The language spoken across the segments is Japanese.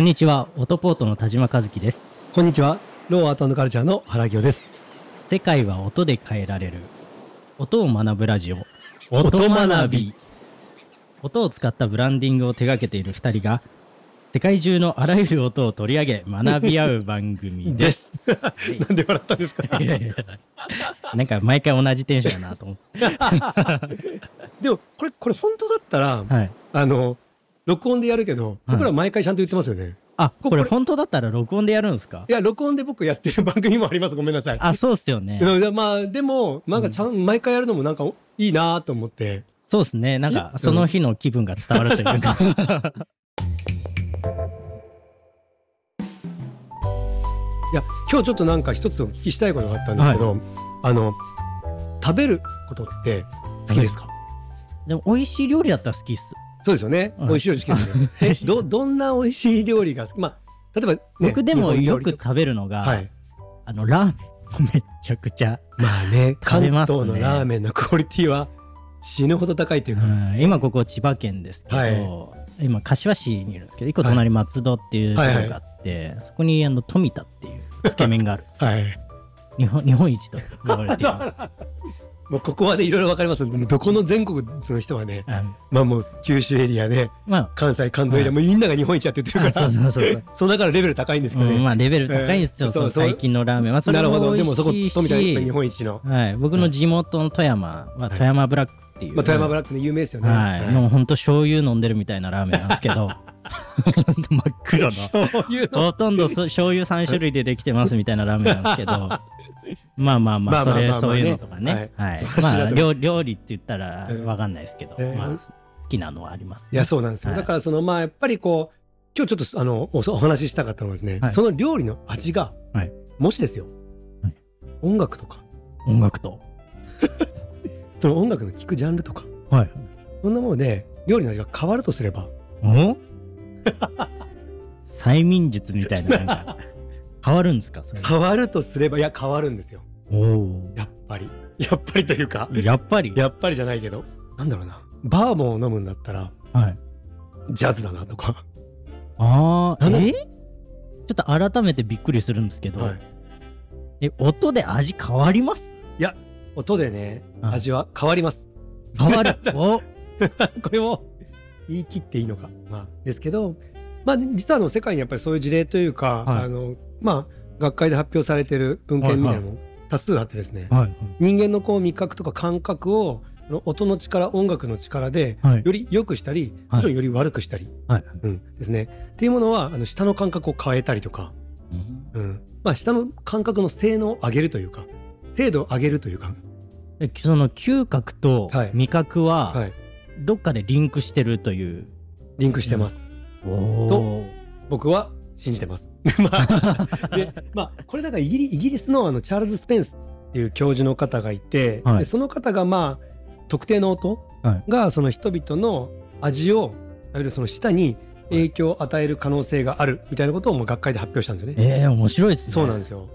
こんにちは、オトポートの田島和樹です。こんにちは。ローアートカルチャーの原清です。世界は音で変えられる。音を学ぶラジオ。音学び。音を使ったブランディングを手掛けている二人が、世界中のあらゆる音を取り上げ学び合う番組です。なんで笑ったんですか？いやいやいやなんか毎回同じテンションだなと思って。でも、これ、これ本当だったら、はい。あの、録音でやるけど、僕ら毎回ちゃんと言ってますよね。あ、これこれ本当だったら録音でやるんですか？いや、録音で僕やってる番組もあります。ごめんなさい。あ、そうっすよね。まあ、でも、なんかちゃん、毎回やるのもなんかいいなと思って。そうですね。なんかえ？その日の気分が伝わるというか。いや、今日ちょっとなんか一つお聞きしたいことがあったんですけど、あの、食べることって好きですか、でも美味しい料理だったら好きっす。そうですよね。うん美味しい料理好きですよね。え、ど、どんな美味しい料理がまあ、例えば、ね、僕でもよく食べるのが、はい。あのラーメンめっちゃくちゃ、まあね、食関べますね。東のラーメンのクオリティは死ぬほど高いっていうか、うん。今ここ千葉県ですけど、はい。今柏市にいるんですけど一個隣松戸っていうところがあって、そこにあの富田っていうつけ麺があるはい。日本日本一と言われている もうここはね、いろいろわかります。どこの全国の人はね、うん。まあもう九州エリアね、ま関西、関東エリア、はいもうみんなが日本一やって言ってああるから、そうそうそうそう。そうだからレベル高いんですけどね。うんまあレベル高いんですよ、えーそう最近のラーメン。はそれなるほど。も美でもそこ、味しいし富田日本一の。はい、僕の地元の富山は富山ブラックっていう、まあ、富山ブラックで有名ですよね。はい、もうほんと醤油飲んでるみたいなラーメンなんですけど。真っ黒の。ほとんどそ醤油3種類でできてますみたいなラーメンなんですけどまあまあまあそれそういうねのとかね。ははい。まあ料料理って言ったらうんわかんないですけど、えー。まあ好きなのはあります、いや、そうなんですよ。はい。だから、その、まあ、やっぱりこう、今日ちょっと、あの、おお話ししたかったのはですね、はい。その料理の味が、はい。もしですよ、はい。音楽とか、音楽と。その音楽の聴くジャンルとか、はい。そんなもので、料理の味が変わるとすれば、お？催眠術みたいななんか 変わるんですか？それ。変わるとすれば、いや、変わるんですよ。おおやっぱり。やっぱりというか、やっぱり？やっぱりじゃないけど、なんだろうな。バーボンを飲むんだったら、はい。ジャズだなとか。ああえ？ちょっと改めてびっくりするんですけど、はい。え音で味変わります？音でね、はい味は変わります。変わる。お。これを言い切っていいのか。まあ、ですけど、まあ、実はあの世界にやっぱりそういう事例というか、はい。あの、まあ、学会で発表されてる文献みたいなのも多数あってですね、はい人間のこう味覚とか感覚を、音の力、音楽の力で、はい。より良くしたり、もちろんより悪くしたり、はいうん、ですね。っていうものは、あの、舌の感覚を変えたりとか、うん。うん。まあ、舌の感覚の性能を上げるというか、精度を上げるというか、えその嗅覚とはい。味覚ははい。どっかでリンクしてるという、リンクしてます。おと僕は信じてます。まあ、で、まあ、これだからイギリイギリスのあのチャールズ・スペンスっていう教授の方がいて、はい。でその方がまあ特定の音はがその人々の味をいわゆるその舌に影響を与える可能性があるみたいなことをもう学会で発表したんですよね。えー、面白いですね。そうなんですよ。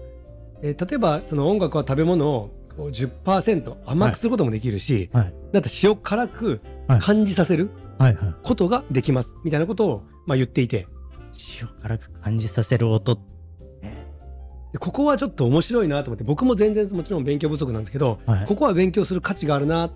えー例えばその音楽は食べ物をこう10%甘くすることもできるし、はい。なんか塩辛くはい。感じさせるはいはい。ことができますみたいなことをまあ言っていて、塩辛く感じさせる音。でここはちょっと面白いなと思って僕も全然もちろん勉強不足なんですけど、はい。ここは勉強する価値があるな。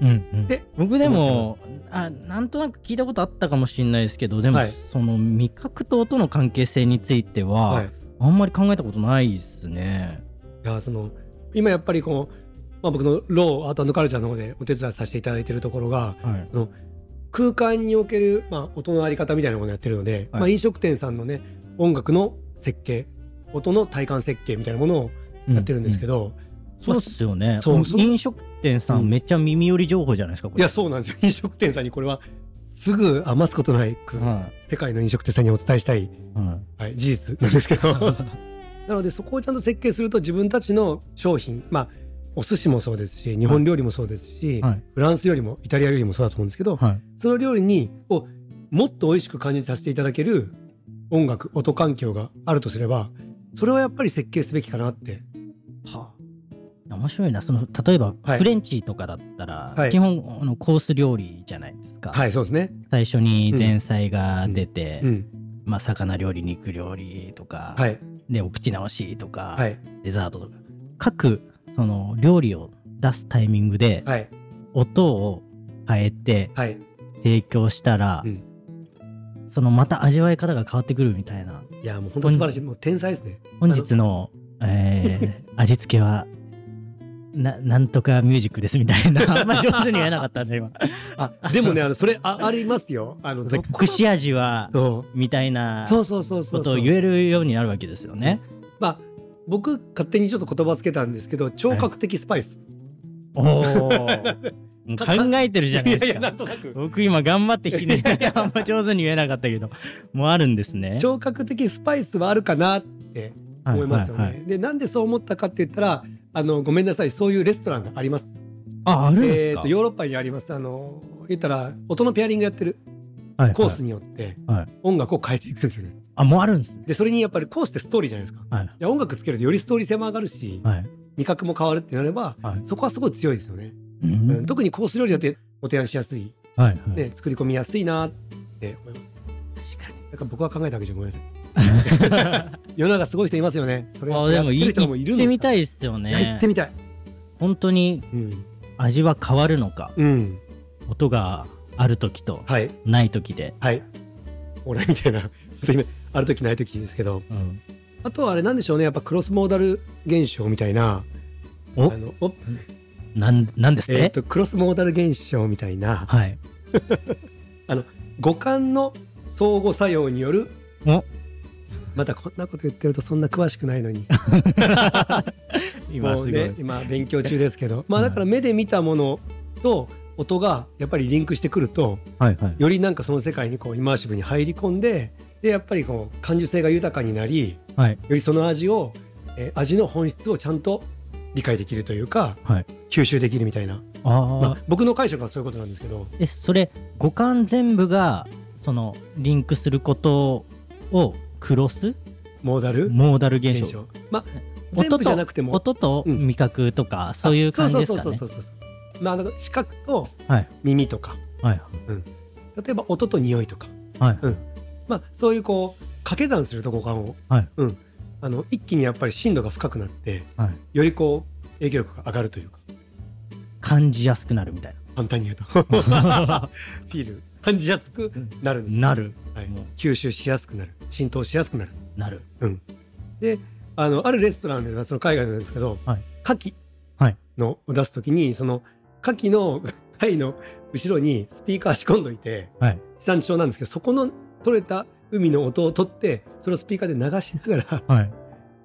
うんうん。で僕でもあなんとなく聞いたことあったかもしれないですけどでも、はい。その味覚と音の関係性については、はい、いあんまり考えたことないですね。やその今やっぱりこう、まあ、僕のローアートカルチャーの方でお手伝いさせていただいているところがはい空間における、まあ、音のあり方みたいなものをやってるので、はい。まあ、飲食店さんのね音楽の設計音の体感設計みたいなものをやってるんですけど、ど、そうっすよね。飲食店さん、うん。めっちゃ耳寄り情報じゃないですか、これ。いやそうなんですよ。飲食店さんにこれはすぐ余すことないく、は世界の飲食店さんにお伝えしたいい。ははい、事実なんですけど。なのでそこをちゃんと設計すると自分たちの商品まあお寿司もそうですし日本料理もそうですし、はいフランス料理もイタリア料理もそうだと思うんですけど、い。はい。その料理にをもっと美味しく感じさせていただける音楽音環境があるとすればそれはやっぱり設計すべきかなってはあ、面白いな。その、例えば、はいフレンチとかだったら、はい基本、あのコース料理じゃないですか。はいそうですね。最初に前菜が出て、うんまあ、魚料理肉料理とか、はいでお口直しとか、はいデザートとか各その料理を出すタイミングではい。音を変えてはい。提供したら、うん。そのまた味わい方が変わってくるみたいな。いやもう本当素晴らしい。もう天才ですね。本日の、えー 味付けはななんとかミュージックですみたいな。あんま上手に言えなかったんで今。あでもねあのそれあありますよ。あのどこ隠し味はそみたいなうそうそうそうそう。ことを言えるようになるわけですよね。まあ僕勝手にちょっと言葉つけたんですけど聴覚的スパイス、おお 考えてるじゃないですか。いやなんとなく僕今頑張ってひねって あんま上手に言えなかったけどもうあるんですね。聴覚的スパイスはあるかなって思いますよね。はいはいはいでなんでそう思ったかって言ったらあのごめんなさいそういうレストランがあります。ああるんですか、えーとヨーロッパにありますあの言ったら音のペアリングやってるはいはいコースによってはい音楽を変えていくんですよね。あもうあるんですね。でそれにやっぱりコースってストーリーじゃないですか。はいで音楽つけるとよりストーリー性も上がるし、はい。味覚も変わるってなればはいそこはすごい強いですよね。ううんん特にコース料理だってお提案しやすい、はいはい。ね、作り込みやすいなって思います。確かに。なんか僕は考えたわけじゃごめんなさい。世の中すごい人いますよね。それあでもいやってる人もいるんですか行ってみたいですよいや行ねって。みたい。本当にうん。味は変わるのかうん。音がある時とはい。ない時で。はい。俺みたいな、ある時ない時ですけど、うん、あとはあれなんでしょうね、やっぱクロスモーダル現象みたいな、お？あのお？なんなんですって、えーとクロスモーダル現象みたいな、はい。五感の相互作用による、お？またこんなこと言ってるとそんな詳しくないのに、今ね、今勉強中ですけど、まあはいだから目で見たものと音がやっぱりリンクしてくると、はいはい。よりなんかその世界にこうイマーシブに入り込んで、でやっぱりこう感受性が豊かになり、はい。よりその味を、えー味の本質をちゃんと理解できるというか、はい。吸収できるみたいな、ああ、まあ、僕の解釈はそういうことなんですけど。えそれ五感全部がそのリンクすることをクロス？モーダル？モーダル現象。まあ音と全部じゃなくても。音とうん。味覚とか、そういう感じですかね。あそうそうそうそうそうまあ視覚とはい。耳とか、はい。例えば音と匂いとか、はい。まあ、そういうこう掛け算すると五感を、はい。うん、あの一気にやっぱり深度が深くなってはい。よりこう影響力が上がるというか。感じやすくなるみたい簡単に言うと。フィール。感じやすくなるんですよ。ななる。はい。吸収しやすくなる。浸透しやすくなる。なる。であのあるレストランでその海外なんですけど、はい。牡蠣はい。のを出す時にその牡蠣の 貝の後ろにスピーカー仕込んどいてはい。地産地消なんですけどそこの取れた海の音を取ってそれをスピーカーで流しながらはい。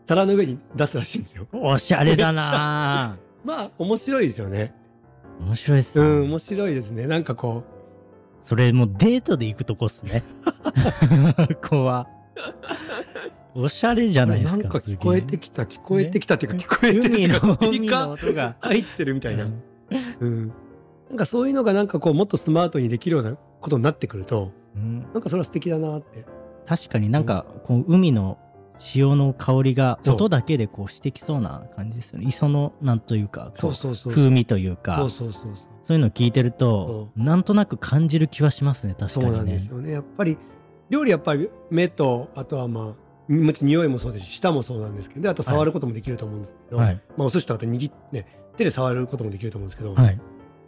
皿の上に出すらしいんですよ。おしゃれだな。まあ面白いですよね。ぁ面白いっすね、うん面白いですね。なんかこそれもうデートで行くとこっすね。ここは。おしゃれじゃうないですかなんか聞こえてきた聞こえてきたっていうか聞こえてるって海の音が。入ってるみたいな。うんうん。なんかそういうのがなんかこうもっとスマートにできるようなことになってくるとうんなんかそれは素敵だなって。確かになんかこう海の潮の香りが音だけでこうしてきそうな感じですよね磯のなんというか。風味というかそうそうそうそう。そういうのを聞いてるとなんとなく感じる気はしますね確かそうなんにねですよね。やっぱり料理やっぱり目とあとはまあもち匂いもそうですし舌もそうなんですけどであと触ることもできると思うんですけど、はい。まあ、お寿司とかって握って、ね、手で触ることもできると思うんですけど、はい。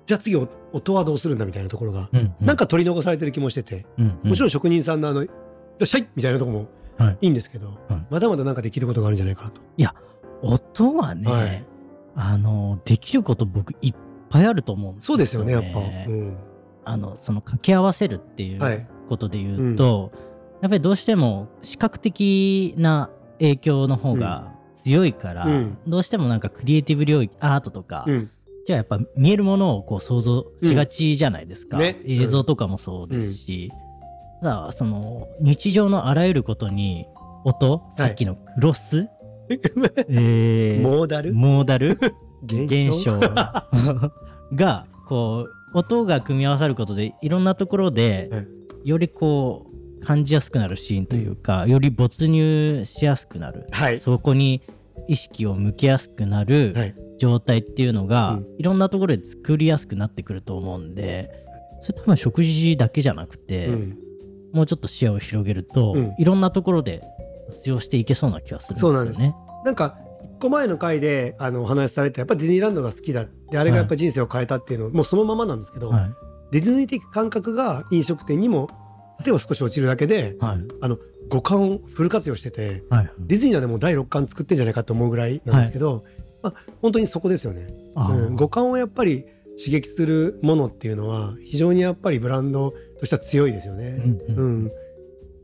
じゃあ次お音はどうするんだみたいなところが、うんうん。なんか取り残されてる気もしてて、うんうん。もちろん職人さんのあの「よっしゃい!」みたいなところもはい。いいんですけど、はい。まだまだなんかできることがあるんじゃないかなと。音はね、はい。あのできること僕いっぱいあると思うんですそうですよねやっぱ。うん。あのその掛け合わせるっていうはい。ことで言うと、やっぱりどうしても視覚的な影響の方が強いから、うん。どうしてもなんかクリエイティブ領域アートとか、うん。じゃあやっぱ見えるものをこう想像しがちじゃないですか、うん。ね映像とかもそうですし、ただその日常のあらゆることに音さっきのクロス、えー モーダル？モーダル？現現象。がこう音が組み合わさることでいろんなところではい。よりこう感じやすくなるシーンというか、より没入しやすくなる、はい。そこに意識を向けやすくなるはい。状態っていうのが、うん。いろんなところで作りやすくなってくると思うんでそれ多分食事だけじゃなくて、うん。もうちょっと視野を広げると、うん。いろんなところで活用していけそうな気がするんですよね。そうなんなんか一個前の回であのお話しされてやっぱディズニーランドが好きだであれがやっぱ人生を変えたっていうの、もうそのままなんですけど、はい。ディズニー的感覚が飲食店にも例えば少し落ちるだけではい。五感をフル活用しててはい。ディズニーはでもう第6巻作ってんじゃないかと思うぐらいなんですけど、まあ、本当にそこですよね。うん、五感をやっぱり刺激するものっていうのは非常にやっぱりブランドとしては強いですよね。うんうん。うん、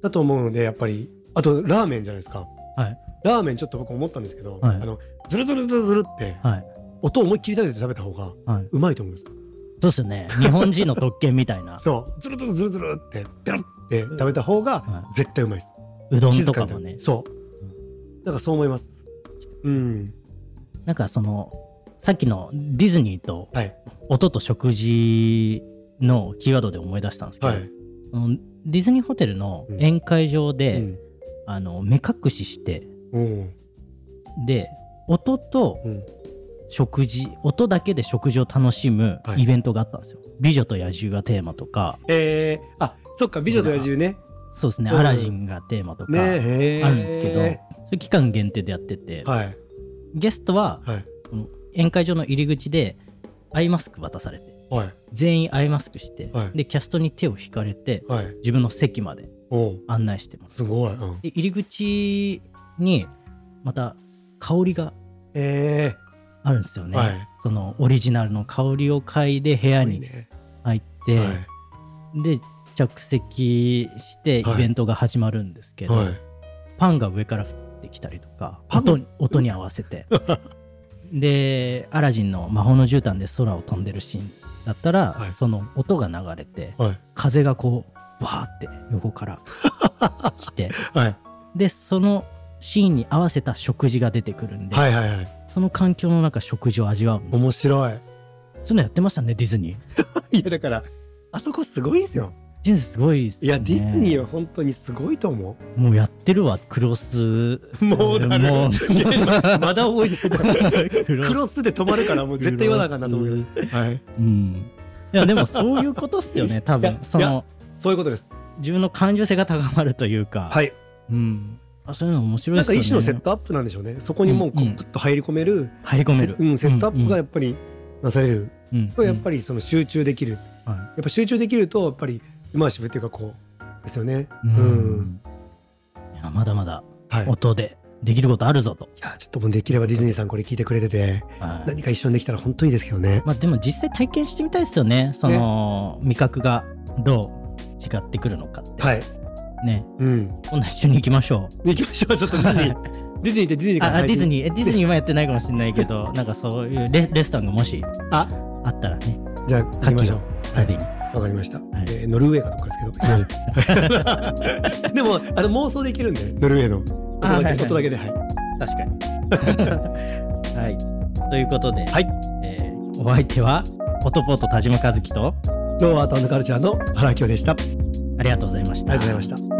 だと思うのでやっぱりあとラーメンじゃないですか。はい。ラーメンちょっと僕思ったんですけど、はい。あのズルズルズルズルってはい。音を思いっきり立てて食べた方がはい、うまいと思います。そうですよね日本人の特権みたいな そうズルズルズルズルってペロって食べた方がは絶対うまいです。うどんとかもねそう。なんかそう思います。うん。なんかそのさっきのディズニーとはい。音と食事のキーワードで思い出したんですけど、はい。ディズニーホテルの宴会場で、うんあの目隠ししてうん。で音とうん食事音だけで食事を楽しむはい。イベントがあったんですよ。美女と野獣がテーマとか。えー、あそっか美女と野獣ね。そうですね、うん。アラジンがテーマとか、あるんですけどそういう期間限定でやってて、はい。ゲストははい。宴会場の入り口でアイマスク渡されてはい。全員アイマスクして、はい。でキャストに手を引かれてはい。自分の席まで案内してます。すごい。うん、で入り口にまた香りがえあるんですよね、はい。そのオリジナルの香りを嗅いで部ー、屋に。入って、はい。で着席してイはい。ベントが始まるんですけど、はい。パンが上から降ってきたりとか音に音に合わせて。でアラジンの魔法の絨毯で空を飛んでるシーンだったら、はい。その音が流れてはい。風がこうわーって横から来て はい。でそのシーンに合わせた食事が出てくるんで、はいはいはい。その環境の中食事を味わう面白い。そういうのやってましたねディズニー いやだからあそこすごいんですよ。ディズニーすごいっすねいやディズニーは本当にすごいと思もうやってるわクロスう。もうだる。まだ覚えてない。ク クロスで止まるからもう絶対言わなあかんなと思うけど。はい。うんいやでもそういうことっすよね多分 そのそういうことです。自分の感受性が高まるというか、はい。うん、あそういうの面白いなんですよね。か一種のセットアップなんでしょうね。そこにもうグッと入り込める、入り込める、うん、セットアップがやっぱりなされる。うんこれやっぱりその集中できる。はやっぱ集中できるとやっぱりイマーシブっていうかこうですよね。い、うん。いやまだまだ音でできることあるぞと、やちょっともうできればディズニーさんこれ聞いてくれててはい。何か一緒にできたら本当にいいですけどね。まあ、でも実際体験してみたいですよね。その味覚がどう違ってくるのかって、はい。ねうん。今度一緒に行きましょう行きましょう。ちょっとディズニー。ディズニーってディズニーからああディズー。ニーえディズニーはやってないかもしれないけど なんかそういうレレストランがもしああったらねじゃあ行きましょう。はいわかりました。いえーノルウェーかどっかですけど。でもあの妄想できるんでノルウェーの音だけあはだけではい。確かにはいということで、はいえーお相手はオトポート田島和樹とローアートカルチャーの原明夫でした。ありありがとうございましたがとうございました。